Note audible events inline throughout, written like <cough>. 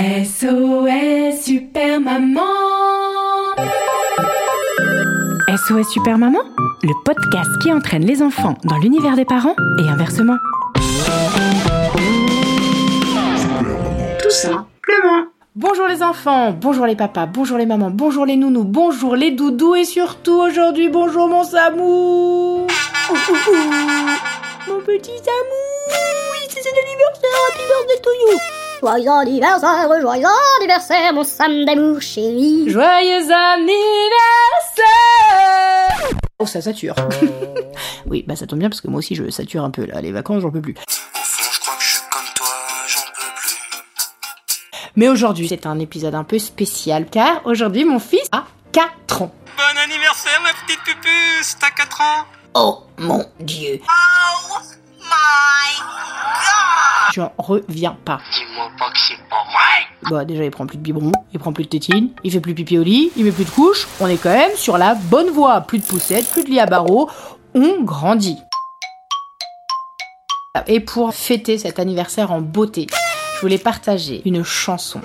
SOS Super Maman SOS Super Maman, le podcast qui entraîne les enfants dans l'univers des parents et inversement. Tout simplement. Bonjour les enfants, bonjour les papas, bonjour les mamans, bonjour les nounous, bonjour les doudous et surtout aujourd'hui bonjour mon Samou. Mon petit Samou Oui, c'est son anniversaire, happy birthday to you Joyeux anniversaire, joyeux anniversaire, mon Sam d'amour chéri. Joyeux anniversaire Oh, ça sature. <laughs> oui, bah ça tombe bien parce que moi aussi je sature un peu là, les vacances j'en peux plus. Au fond, je crois que je suis comme toi, j'en peux plus. Mais aujourd'hui c'est un épisode un peu spécial car aujourd'hui mon fils a 4 ans. Bon anniversaire, ma petite pupuce, t'as 4 ans Oh mon dieu Oh my god J'en reviens pas. Dis-moi pas que c'est pas vrai Bah déjà il prend plus de biberon, il prend plus de tétine, il fait plus pipi au lit, il met plus de couches. On est quand même sur la bonne voie. Plus de poussettes, plus de lit à barreaux. On grandit. Et pour fêter cet anniversaire en beauté, je voulais partager une chanson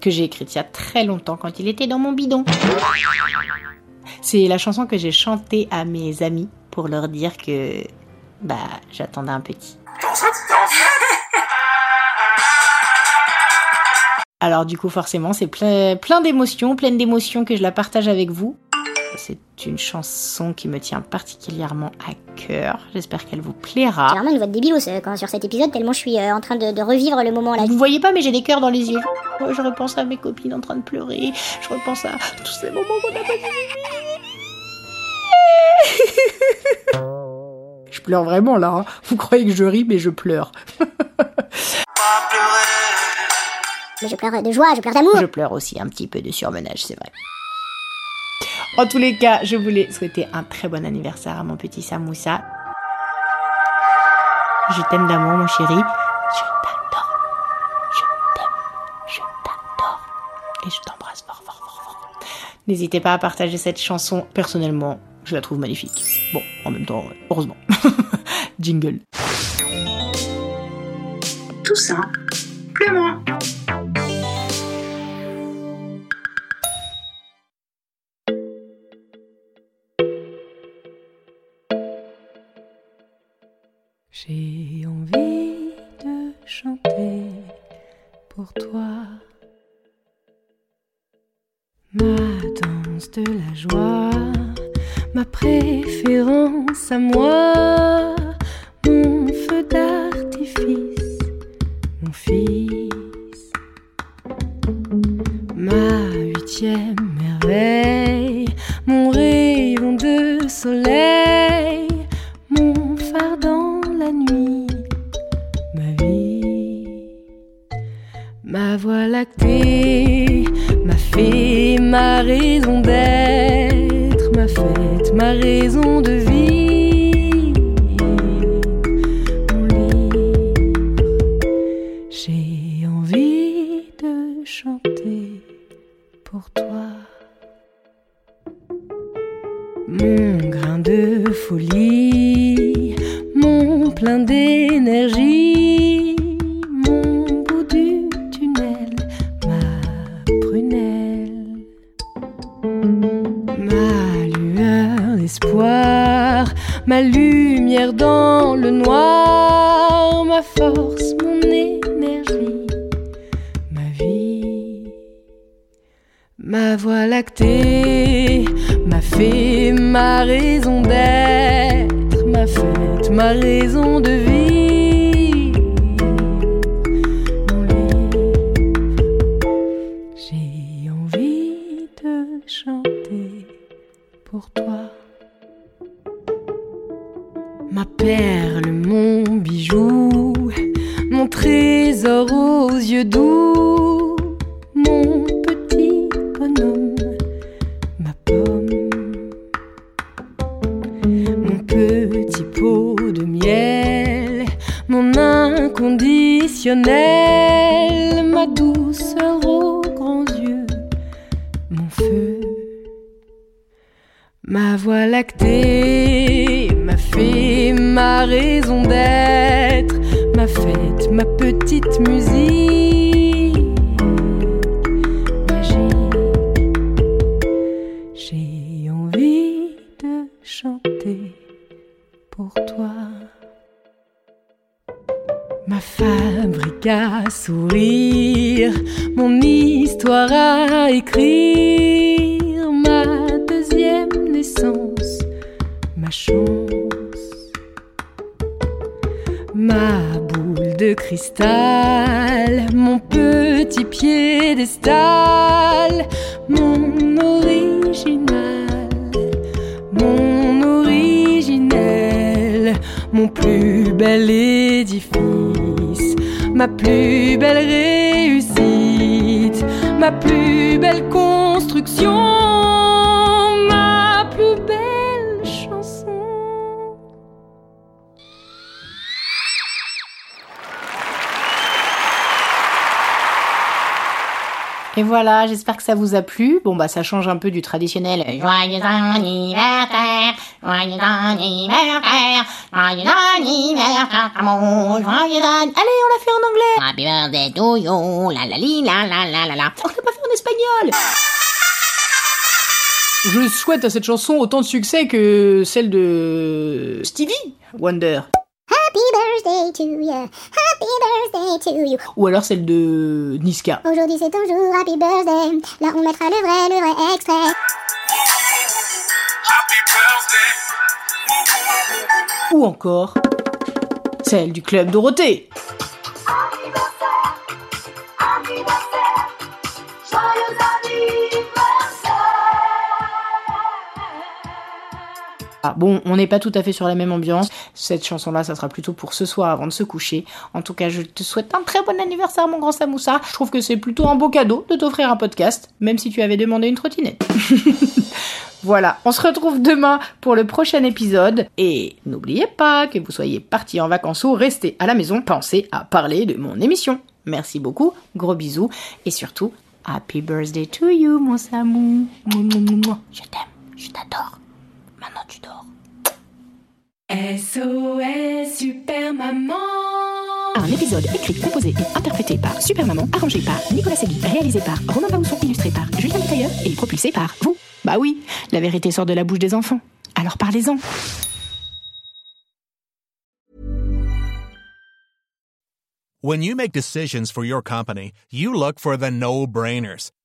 que j'ai écrite il y a très longtemps quand il était dans mon bidon. C'est la chanson que j'ai chantée à mes amis pour leur dire que bah j'attendais un petit. <laughs> Alors du coup forcément c'est plein, plein d'émotions, pleine d'émotions que je la partage avec vous. C'est une chanson qui me tient particulièrement à cœur. J'espère qu'elle vous plaira. J'ai vraiment une voix de débilos euh, quand, sur cet épisode, tellement je suis euh, en train de, de revivre le moment là. Vous voyez pas mais j'ai des cœurs dans les yeux. Ouais, je repense à mes copines en train de pleurer. Je repense à tous ces moments qu'on a passés. Pleure vraiment là. hein. Vous croyez que je ris mais je pleure. Mais je pleure de joie, je pleure d'amour. Je pleure aussi un petit peu de surmenage, c'est vrai. En tous les cas, je voulais souhaiter un très bon anniversaire à mon petit Samoussa. Je t'aime d'amour, mon chéri. Je t'adore. Je t'aime. Je t'adore. Et je t'embrasse fort, fort, fort, fort. N'hésitez pas à partager cette chanson. Personnellement, je la trouve magnifique. Bon, en même temps, heureusement. <laughs> Jingle. Tout simplement. J'ai envie de chanter pour toi ma danse de la joie, ma préférence à moi, mon feu d'artifice, mon fils, ma huitième merveille, mon rayon de soleil, mon phare dans la nuit, ma vie, ma voie lactée, ma fée, ma raison d'être, raison de vivre, mon livre. J'ai envie de chanter pour toi. Mon grain de folie, mon plein d'énergie, lueur d'espoir, ma lumière dans le noir, ma force, mon énergie, ma vie. Ma voie lactée, ma fée, ma raison d'être, ma fête, ma raison de vivre. Ma perle, mon bijou, mon trésor aux yeux doux, mon petit bonhomme, ma pomme, mon petit pot de miel, mon inconditionnel, ma douceur aux grands yeux, mon feu, ma voix lactée, ma raison d'être, ma fête, ma petite musique magique. J'ai envie de chanter pour toi. Ma fabrique à sourire, mon histoire à écrire, ma deuxième naissance, ma chance. Ma boule de cristal, mon petit piédestal, mon original, mon originel, mon plus bel édifice, ma plus belle réussite, ma plus belle construction, Et voilà, j'espère que ça vous a plu. Bon bah ça change un peu du traditionnel. Joyeux anniversaire, joyeux anniversaire, joyeux anniversaire, mon joyeux an- Allez, on l'a fait en anglais. Happy birthday to you, la la li, la la la la la. On l'a pas fait en espagnol. Je souhaite à cette chanson autant de succès que celle de Stevie Wonder. Happy birthday to you, happy birthday to you. Ou alors celle de Niska. Aujourd'hui c'est ton jour, happy birthday. Là on mettra le vrai, le vrai extrait. Happy birthday. Ou encore celle du Club Dorothée. Ah, bon, on n'est pas tout à fait sur la même ambiance. Cette chanson-là, ça sera plutôt pour ce soir avant de se coucher. En tout cas, je te souhaite un très bon anniversaire, mon grand Samoussa. Je trouve que c'est plutôt un beau cadeau de t'offrir un podcast, même si tu avais demandé une trottinette. <laughs> Voilà, on se retrouve demain pour le prochain épisode. Et n'oubliez pas que vous soyez partis en vacances ou restés à la maison, pensez à parler de mon émission. Merci beaucoup, gros bisous et surtout, happy birthday to you, mon Samou. Je t'aime, je t'adore. Maintenant tu dors. SOS Super Maman Un épisode écrit, composé et interprété par Super Maman, arrangé par Nicolas Segui, réalisé par Romain Bausson, illustré par Julien Tailleur et propulsé par vous. Bah oui, la vérité sort de la bouche des enfants. Alors parlez-en. When you make decisions for your company, you look for the no brainers.